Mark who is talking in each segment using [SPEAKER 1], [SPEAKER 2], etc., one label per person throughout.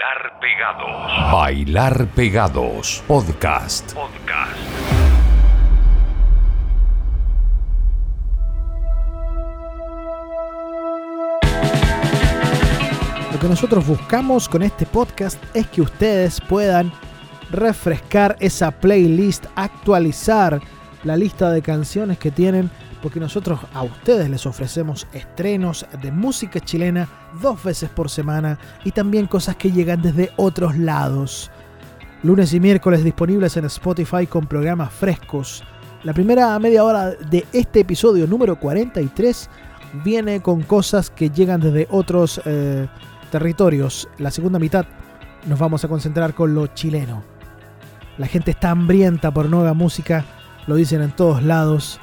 [SPEAKER 1] Bailar Pegados.
[SPEAKER 2] Bailar Pegados. Podcast.
[SPEAKER 1] Podcast.
[SPEAKER 3] Lo que nosotros buscamos con este podcast es que ustedes puedan refrescar esa playlist, actualizar la lista de canciones que tienen, porque nosotros a ustedes les ofrecemos estrenos de música chilena dos veces por semana y también cosas que llegan desde otros lados. Lunes y miércoles disponibles en Spotify con programas frescos. La primera media hora de este episodio número 43 viene con cosas que llegan desde otros eh, territorios. La segunda mitad nos vamos a concentrar con lo chileno. La gente está hambrienta por nueva música, lo dicen en todos lados.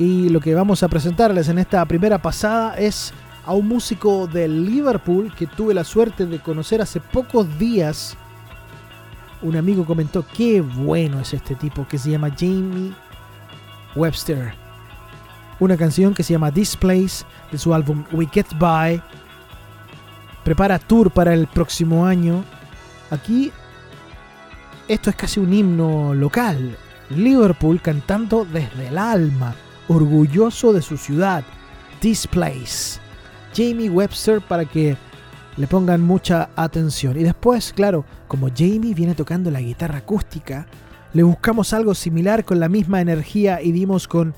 [SPEAKER 3] Y lo que vamos a presentarles en esta primera pasada es a un músico de Liverpool que tuve la suerte de conocer hace pocos días. Un amigo comentó qué bueno es este tipo que se llama Jamie Webster. Una canción que se llama This Place de su álbum We Get By. Prepara tour para el próximo año. Aquí esto es casi un himno local. Liverpool cantando desde el alma, orgulloso de su ciudad. This Place. Jamie Webster para que le pongan mucha atención. Y después, claro, como Jamie viene tocando la guitarra acústica, le buscamos algo similar con la misma energía y dimos con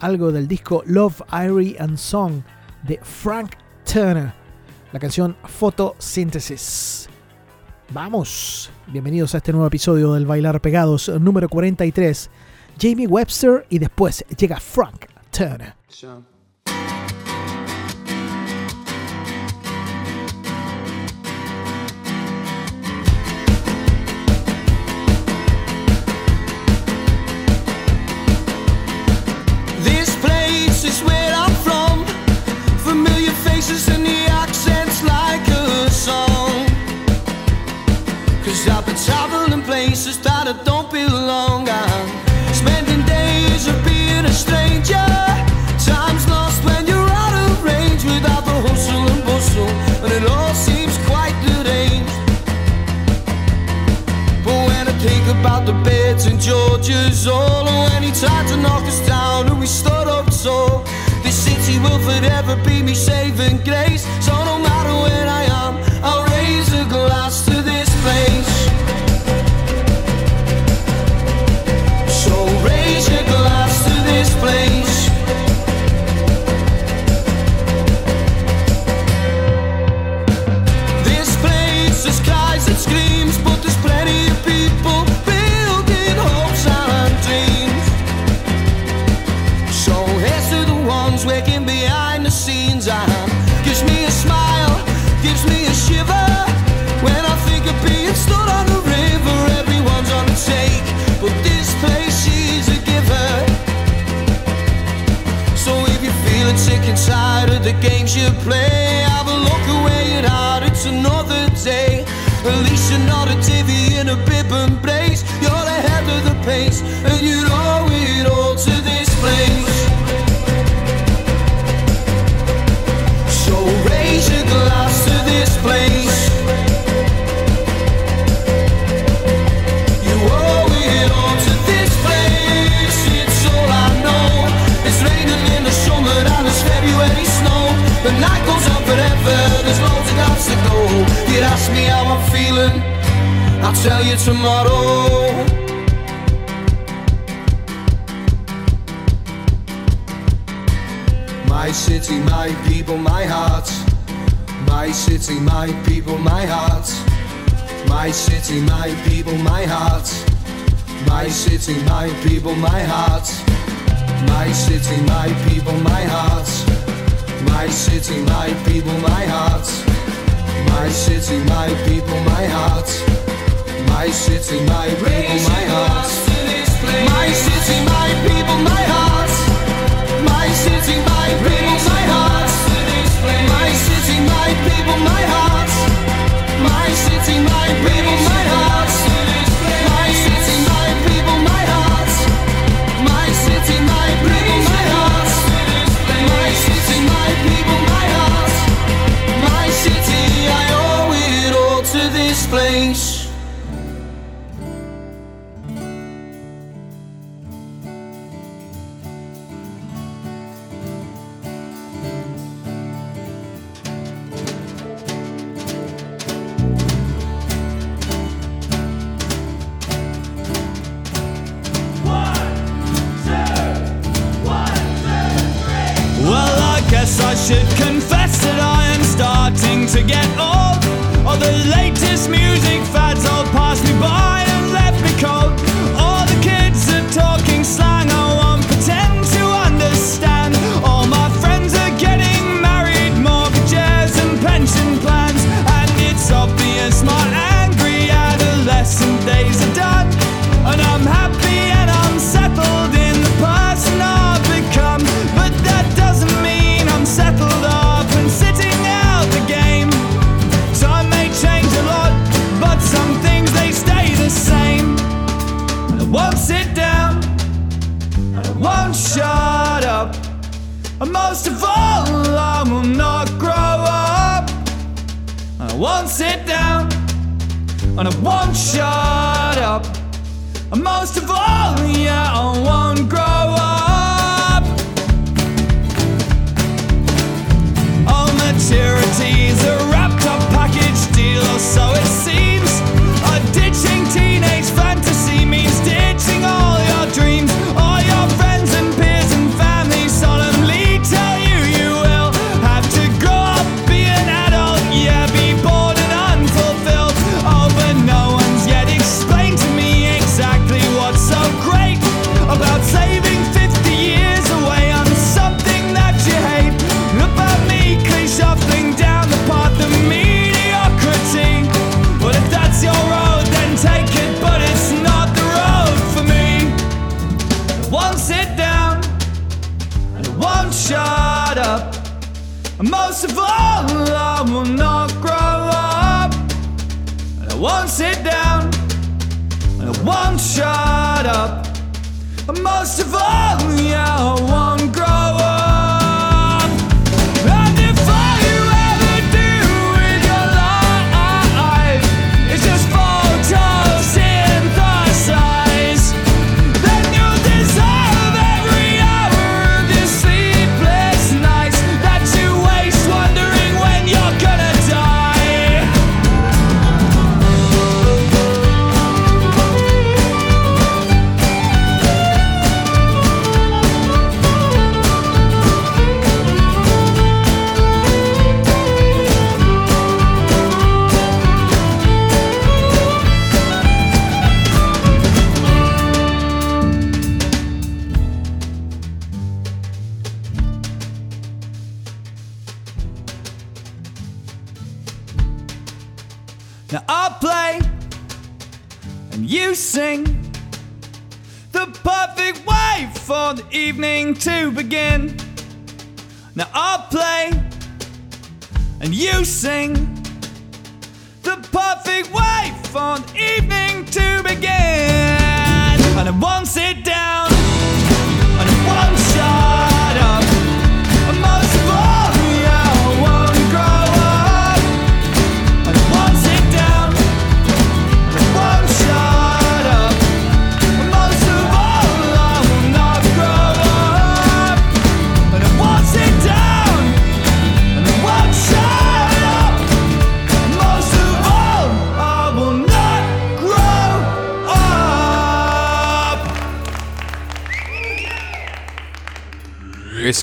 [SPEAKER 3] algo del disco Love, Irie and Song de Frank Turner, la canción Photosynthesis. Vamos, bienvenidos a este nuevo episodio del Bailar Pegados número 43. Jamie Webster y después llega Frank Turner.
[SPEAKER 4] In all and when he tried to knock us down and we stood up tall. This city will forever be me saving grace. So no matter where I you play, have a look away at heart, it's another day. At least you're not a divvy in a bib and brace. You're ahead of the pace, feeling. I'll tell you tomorrow. My city, my people, my heart. My city, my people, my heart. My city, my people, my heart. My city, my people, my heart. My city, my people, my heart. My city, my people, my heart. My city, my people, my heart. My city, my people, my heart. My city, my people, my heart. My city, my people, my heart. My city, my people, my heart. My city, my people, my heart.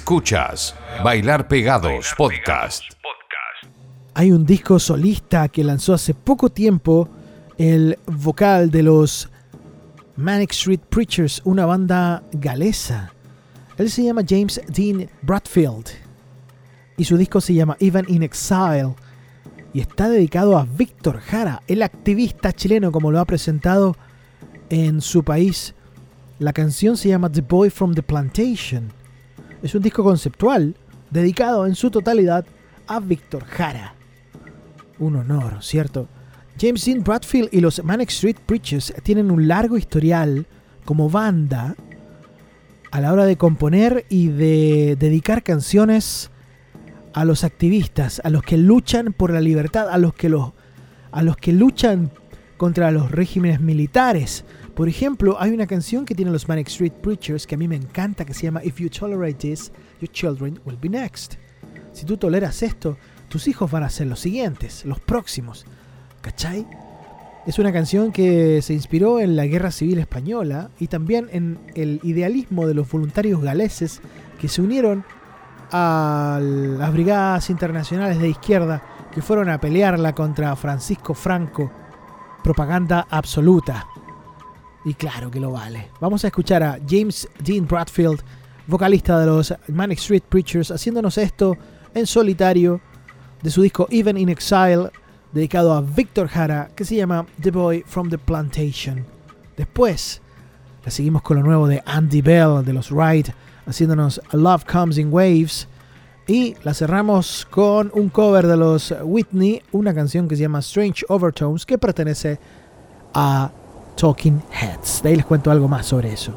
[SPEAKER 2] Escuchas Bailar Pegados Podcast.
[SPEAKER 3] Hay un disco solista que lanzó hace poco tiempo el vocal de los Manic Street Preachers, una banda galesa. Él se llama James Dean Bradfield y su disco se llama Even in Exile y está dedicado a Víctor Jara, el activista chileno como lo ha presentado en su país. La canción se llama The Boy from the Plantation. Es un disco conceptual dedicado en su totalidad a Víctor Jara. Un honor, ¿cierto? James Dean Bradfield y los Manic Street Preachers tienen un largo historial como banda a la hora de componer y de dedicar canciones a los activistas, a los que luchan por la libertad, a los que, los, a los que luchan contra los regímenes militares. Por ejemplo, hay una canción que tienen los Manic Street Preachers que a mí me encanta que se llama If you tolerate this, your children will be next. Si tú toleras esto, tus hijos van a ser los siguientes, los próximos. ¿Cachai? Es una canción que se inspiró en la Guerra Civil Española y también en el idealismo de los voluntarios galeses que se unieron a las brigadas internacionales de izquierda que fueron a pelearla contra Francisco Franco. Propaganda absoluta. Y claro que lo vale. Vamos a escuchar a James Dean Bradfield, vocalista de los Manic Street Preachers, haciéndonos esto en solitario de su disco Even in Exile, dedicado a Víctor Jara, que se llama The Boy from the Plantation. Después, la seguimos con lo nuevo de Andy Bell de los Ride, haciéndonos Love Comes in Waves. Y la cerramos con un cover de los Whitney, una canción que se llama Strange Overtones, que pertenece a Talking Heads. De ahí les cuento algo más sobre eso.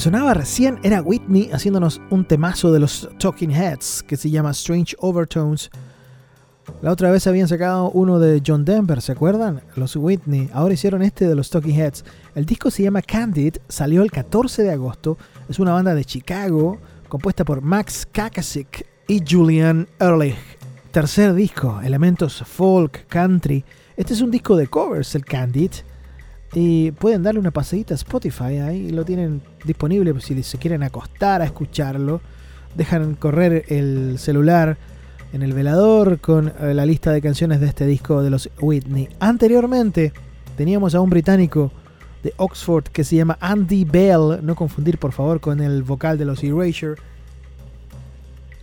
[SPEAKER 3] Sonaba recién era Whitney haciéndonos un temazo de los Talking Heads que se llama Strange Overtones. La otra vez habían sacado uno de John Denver, ¿se acuerdan? Los Whitney. Ahora hicieron este de los Talking Heads. El disco se llama Candid, salió el 14 de agosto. Es una banda de Chicago compuesta por Max Kakasik y Julian Ehrlich. Tercer disco, elementos folk, country. Este es un disco de covers, el Candid. Y pueden darle una pasadita a Spotify, ahí lo tienen disponible si se quieren acostar a escucharlo. Dejan correr el celular en el velador con eh, la lista de canciones de este disco de los Whitney. Anteriormente teníamos a un británico de Oxford que se llama Andy Bell, no confundir por favor con el vocal de los Erasure.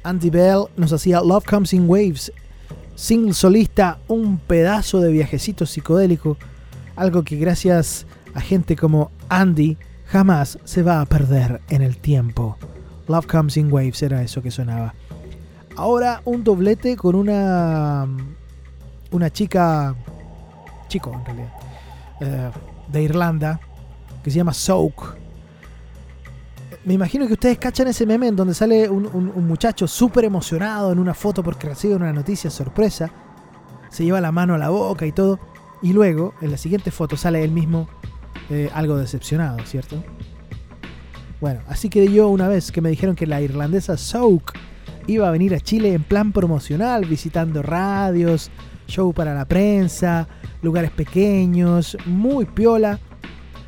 [SPEAKER 3] Andy Bell nos hacía Love Comes in Waves, single solista, un pedazo de viajecito psicodélico, algo que gracias a gente como Andy jamás se va a perder en el tiempo. Love Comes in Waves era eso que sonaba. Ahora un doblete con una una chica chico en realidad eh, de Irlanda que se llama Soak. Me imagino que ustedes cachan ese meme en donde sale un, un- muchacho súper emocionado en una foto porque recibe una noticia sorpresa. Se lleva la mano a la boca y todo. Y luego, en la siguiente foto, sale él mismo eh, algo decepcionado, ¿cierto? Bueno, así que yo una vez que me dijeron que la irlandesa Soak iba a venir a Chile en plan promocional, visitando radios, show para la prensa, lugares pequeños, muy piola.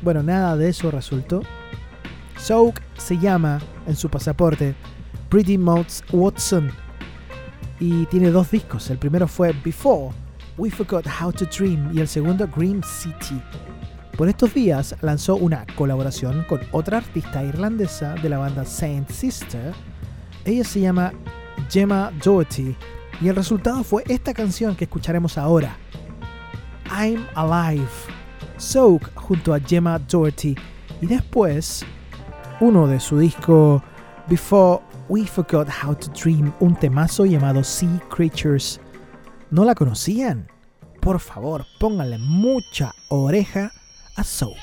[SPEAKER 3] Bueno, nada de eso resultó. Soak se llama en su pasaporte Pretty Mouth Watson y tiene dos discos. El primero fue Before, We Forgot How to Dream y el segundo Dream City. Por estos días lanzó una colaboración con otra artista irlandesa de la banda Saint Sister. Ella se llama Gemma Doherty y el resultado fue esta canción que escucharemos ahora. I'm Alive. Soak junto a Gemma Doherty y después uno de su disco Before We Forgot How to Dream, un temazo llamado Sea Creatures. ¿No la conocían? Por favor, pónganle mucha oreja a Soak.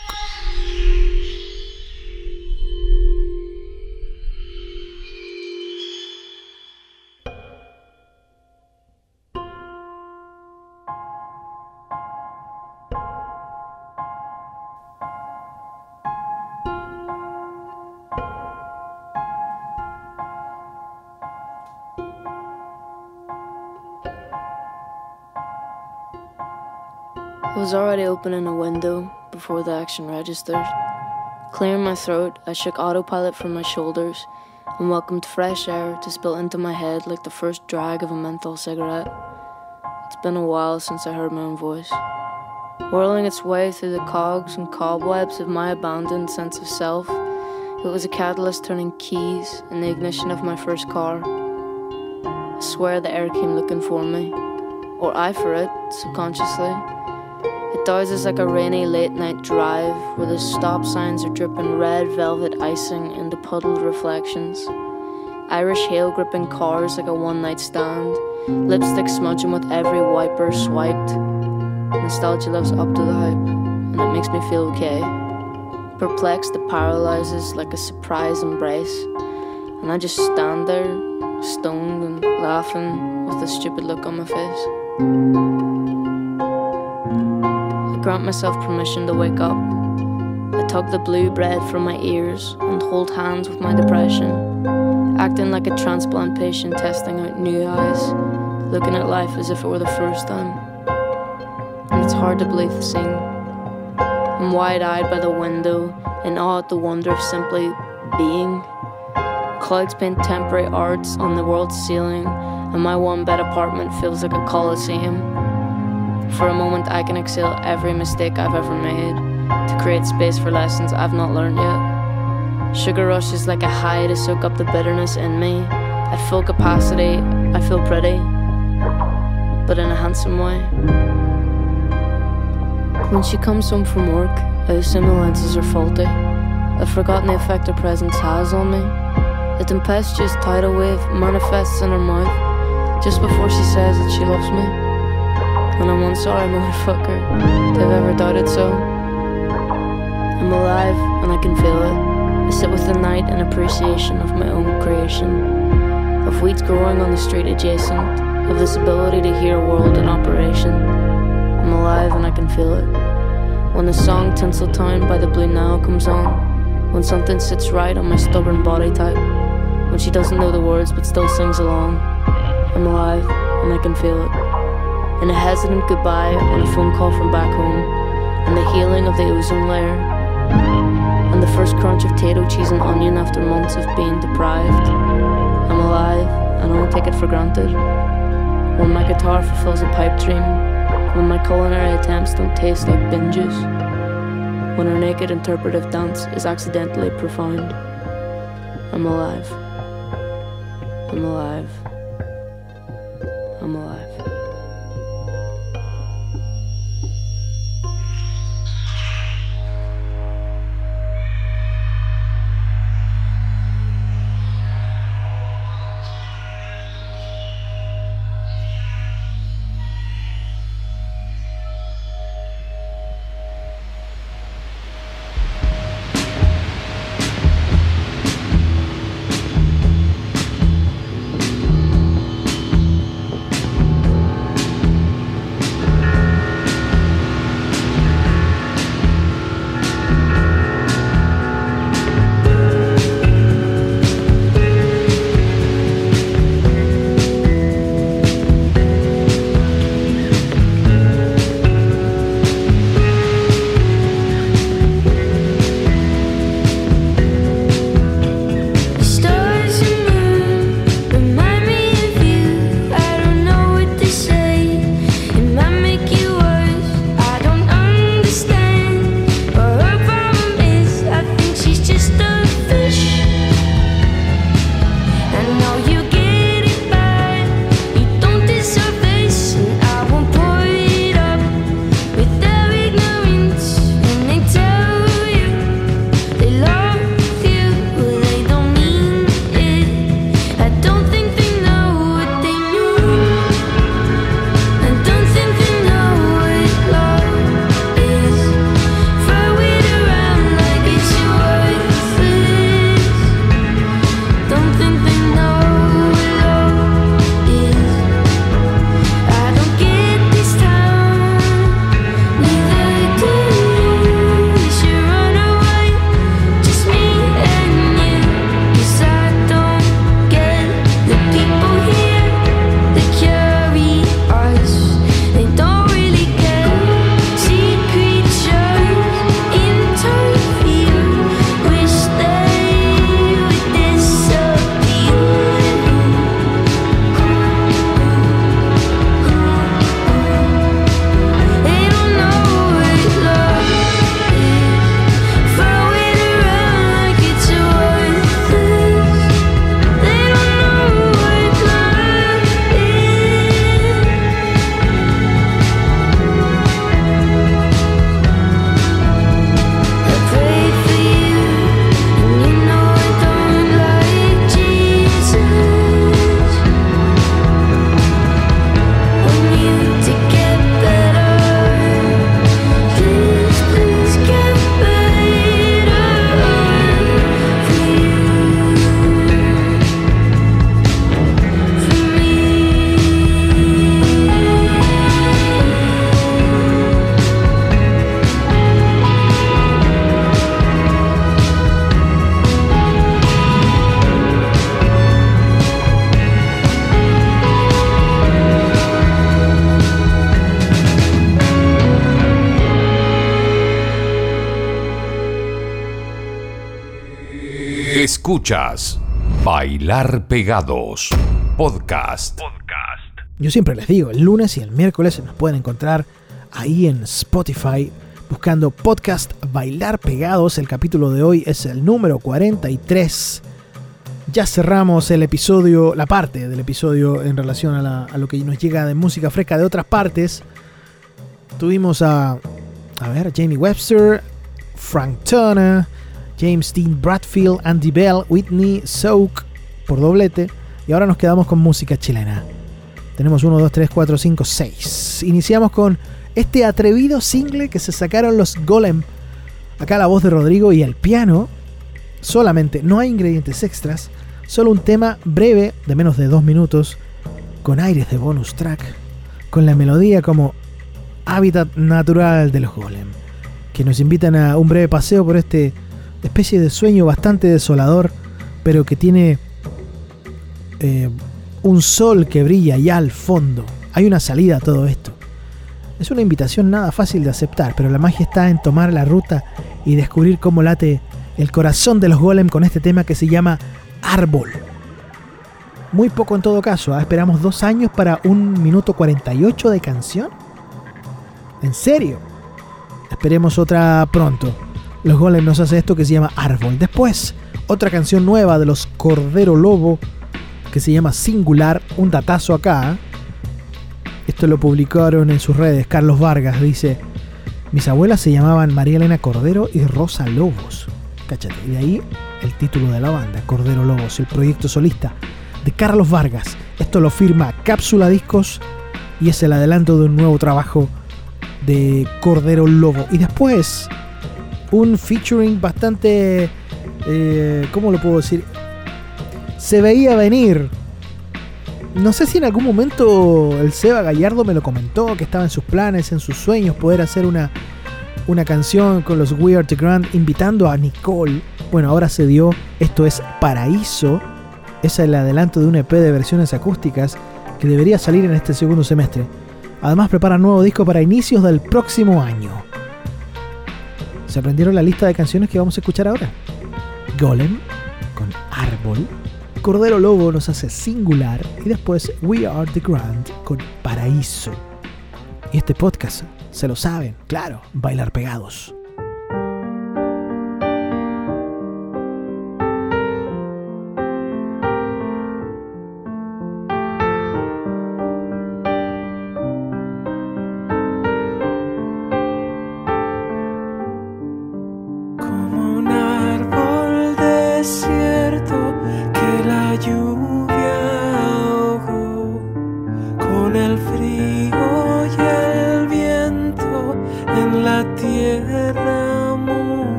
[SPEAKER 5] Was already opening a window before the action registered. Clearing my throat, I shook autopilot from my shoulders and welcomed fresh air to spill into my head like the first drag of a menthol cigarette. It's been a while since I heard my own voice. Whirling its way through the cogs and cobwebs of my abandoned sense of self, it was a catalyst turning keys in the ignition of my first car. I swear the air came looking for me, or I for it, subconsciously. It douses like a rainy late night drive where the stop signs are dripping red velvet icing into puddled reflections. Irish hail gripping cars like a one night stand, lipstick smudging with every wiper swiped. Nostalgia lives up to the hype, and it makes me feel okay. Perplexed, it paralyzes like a surprise embrace, and I just stand there, stoned and laughing with a stupid look on my face. I grant myself permission to wake up. I tug the blue bread from my ears and hold hands with my depression, acting like a transplant patient testing out new eyes, looking at life as if it were the first time. And it's hard to believe the scene. I'm wide eyed by the window, in awe at the wonder of simply being. Clouds paint temporary arts on the world's ceiling, and my one bed apartment feels like a coliseum. For a moment, I can exhale every mistake I've ever made to create space for lessons I've not learned yet. Sugar rush is like a high to soak up the bitterness in me. At full capacity, I feel pretty, but in a handsome way. When she comes home from work, the lenses are faulty. I've forgotten the effect her presence has on me. The tempestuous tidal wave manifests in her mouth just before she says that she loves me. Sorry motherfucker to have ever doubted so. I'm alive and I can feel it. I sit with the night in appreciation of my own creation, of weeds growing on the street adjacent, of this ability to hear a world in operation. I'm alive and I can feel it. When the song Tinsel Tinseltown by the Blue Nile comes on, when something sits right on my stubborn body type, when she doesn't know the words but still sings along, I'm alive and I can feel it. And a hesitant goodbye on a phone call from back home, and the healing of the ozone layer, and the first crunch of potato, cheese, and onion after months of being deprived. I'm alive and I don't take it for granted. When my guitar fulfills a pipe dream, when my culinary attempts don't taste like binges, when our naked interpretive dance is accidentally profound, I'm alive. I'm alive.
[SPEAKER 2] Escuchas Bailar Pegados Podcast.
[SPEAKER 3] Yo siempre les digo, el lunes y el miércoles nos pueden encontrar ahí en Spotify buscando podcast Bailar Pegados. El capítulo de hoy es el número 43. Ya cerramos el episodio, la parte del episodio en relación a, la- a lo que nos llega de música fresca de otras partes. Tuvimos a, a ver, Jamie Webster, Frank Turner, James Dean Bradfield, Andy Bell, Whitney Soak por doblete. Y ahora nos quedamos con música chilena. Tenemos 1, 2, 3, 4, 5, 6. Iniciamos con este atrevido single que se sacaron los Golem. Acá la voz de Rodrigo y el piano. solamente, no hay ingredientes extras, solo un tema breve de menos de dos minutos, con aires de bonus track, con la melodía como hábitat natural de los golem, que nos invitan a un breve paseo por este especie de sueño bastante desolador, pero que tiene eh, un sol que brilla ya al fondo. Hay una salida a todo esto. Es una invitación nada fácil de aceptar, pero la magia está en tomar la ruta y descubrir cómo late el corazón de los golem con este tema que se llama Árbol. Muy poco en todo caso, ¿ah? esperamos dos años para un minuto 48 de canción. ¿En serio? Esperemos otra pronto. Los Golem nos hace esto que se llama Árbol. Después, otra canción nueva de los Cordero Lobo que se llama Singular. Un datazo acá. Esto lo publicaron en sus redes. Carlos Vargas dice: Mis abuelas se llamaban María Elena Cordero y Rosa Lobos. Cáchate. Y de ahí el título de la banda, Cordero Lobos, el proyecto solista de Carlos Vargas. Esto lo firma Cápsula Discos y es el adelanto de un nuevo trabajo de Cordero Lobo. Y después, un featuring bastante. Eh, ¿Cómo lo puedo decir? Se veía venir. No sé si en algún momento el Seba Gallardo me lo comentó, que estaba en sus planes, en sus sueños, poder hacer una, una canción con los We Are the Grand invitando a Nicole. Bueno, ahora se dio. Esto es Paraíso. Es el adelanto de un EP de versiones acústicas que debería salir en este segundo semestre. Además prepara nuevo disco para inicios del próximo año. ¿Se aprendieron la lista de canciones que vamos a escuchar ahora? Golem con Árbol. Cordero Lobo nos hace Singular. Y después We Are the Grand con Paraíso. Y este podcast, se lo saben, claro, bailar pegados.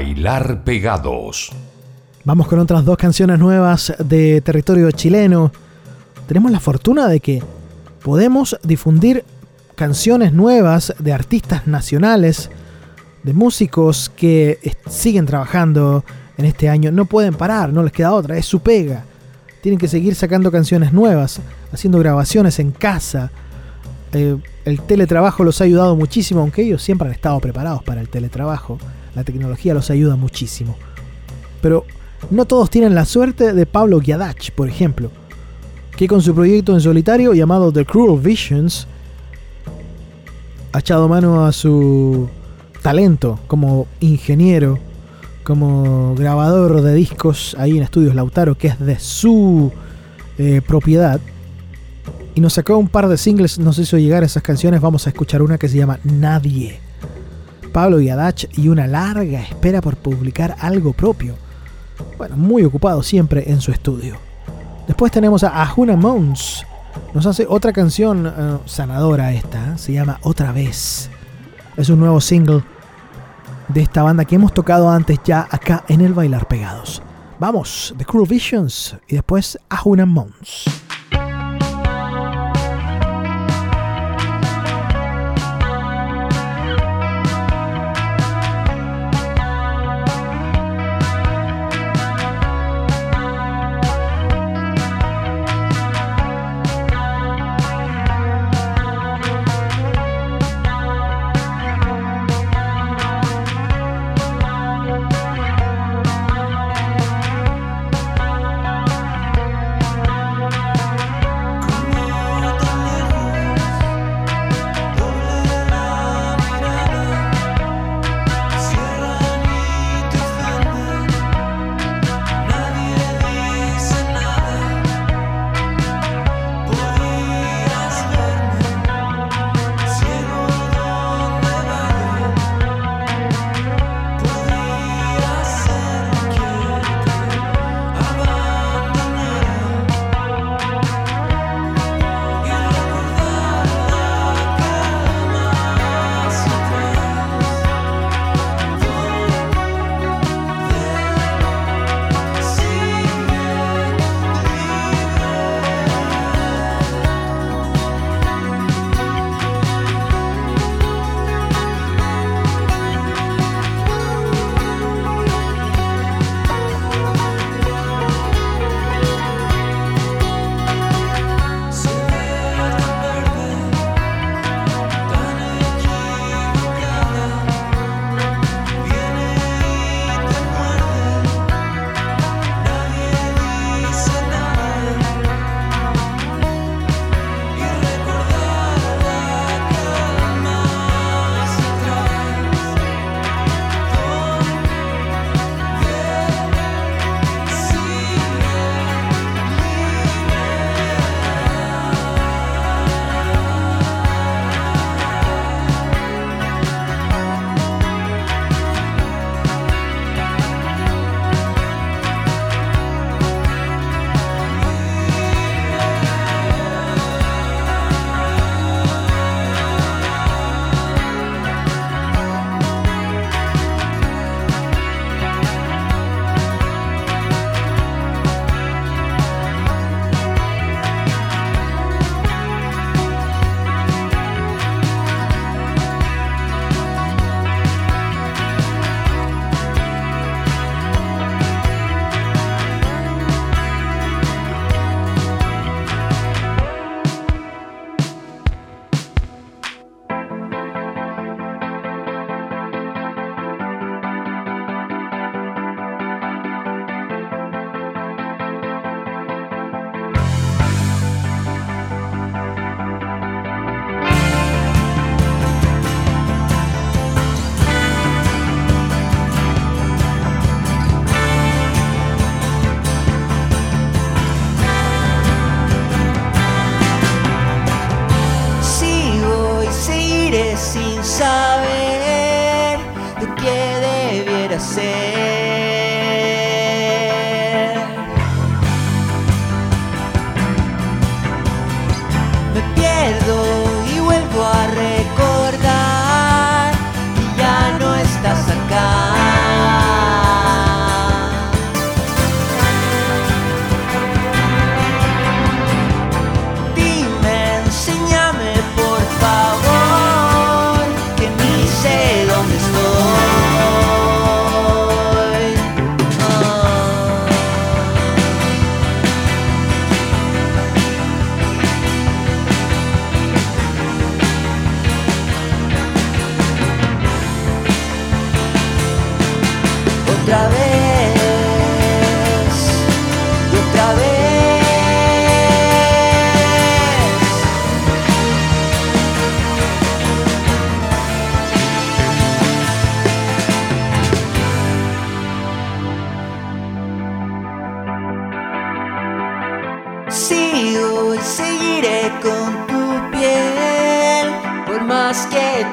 [SPEAKER 2] Bailar Pegados.
[SPEAKER 3] Vamos con otras dos canciones nuevas de territorio chileno. Tenemos la fortuna de que podemos difundir canciones nuevas de artistas nacionales, de músicos que siguen trabajando en este año. No pueden parar, no les queda otra, es su pega. Tienen que seguir sacando canciones nuevas, haciendo grabaciones en casa. Eh, el teletrabajo los ha ayudado muchísimo, aunque ellos siempre han estado preparados para el teletrabajo. La tecnología los ayuda muchísimo. Pero no todos tienen la suerte de Pablo Giadach, por ejemplo, que con su proyecto en solitario llamado The Cruel Visions ha echado mano a su talento como ingeniero, como grabador de discos ahí en Estudios Lautaro, que es de su eh, propiedad. Y nos sacó un par de singles, nos hizo llegar esas canciones. Vamos a escuchar una que se llama Nadie. Pablo Giadach y una larga espera por publicar algo propio. Bueno, muy ocupado siempre en su estudio. Después tenemos a Ahuna Mons. Nos hace otra canción eh, sanadora esta. ¿eh? Se llama Otra vez. Es un nuevo single de esta banda que hemos tocado antes ya acá en el Bailar Pegados. Vamos, The Cruel Visions y después Ahuna Mons.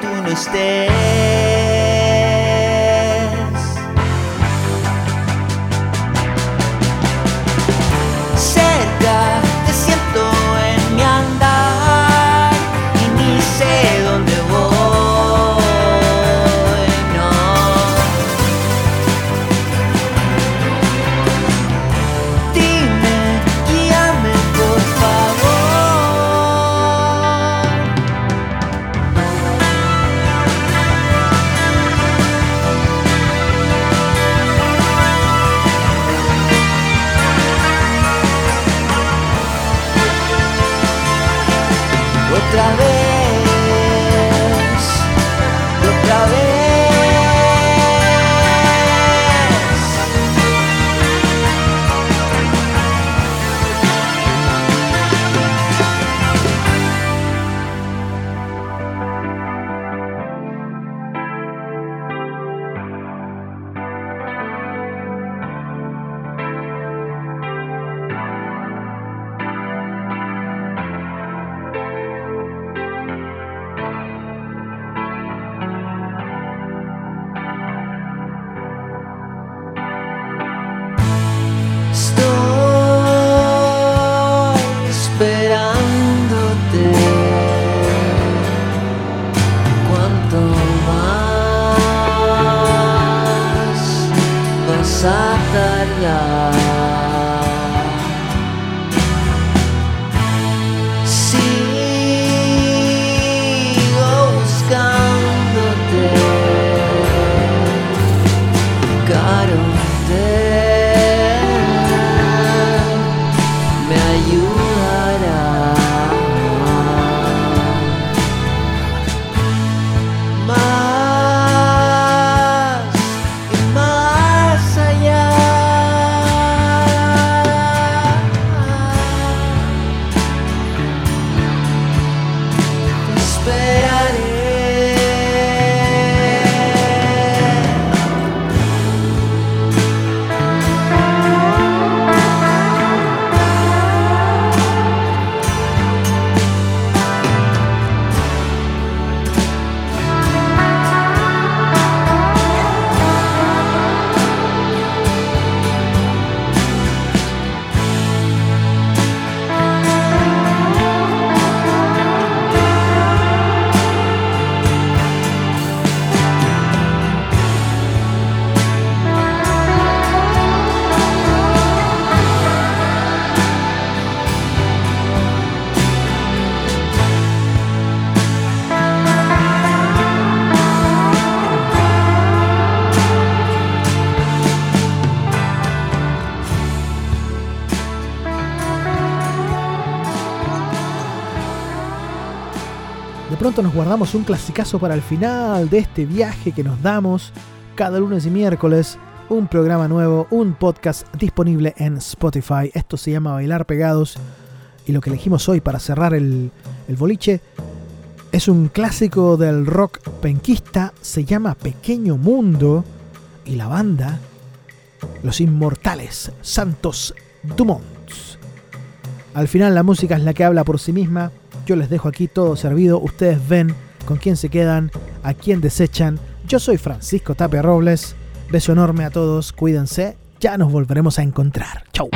[SPEAKER 6] Más que tú no
[SPEAKER 3] Nos guardamos un clasicazo para el final de este viaje que nos damos cada lunes y miércoles. Un programa nuevo, un podcast disponible en Spotify. Esto se llama Bailar Pegados. Y lo que elegimos hoy para cerrar el, el boliche es un clásico del rock penquista. Se llama Pequeño Mundo. Y la banda, Los Inmortales, Santos Dumont. Al final la música es la que habla por sí misma. Yo les dejo aquí todo servido. Ustedes ven
[SPEAKER 7] con quién se quedan, a quién desechan. Yo soy Francisco Tapia Robles. Beso enorme a todos. Cuídense. Ya nos volveremos a encontrar. Chau.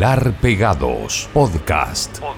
[SPEAKER 2] Bailar pegados. Podcast. Podcast.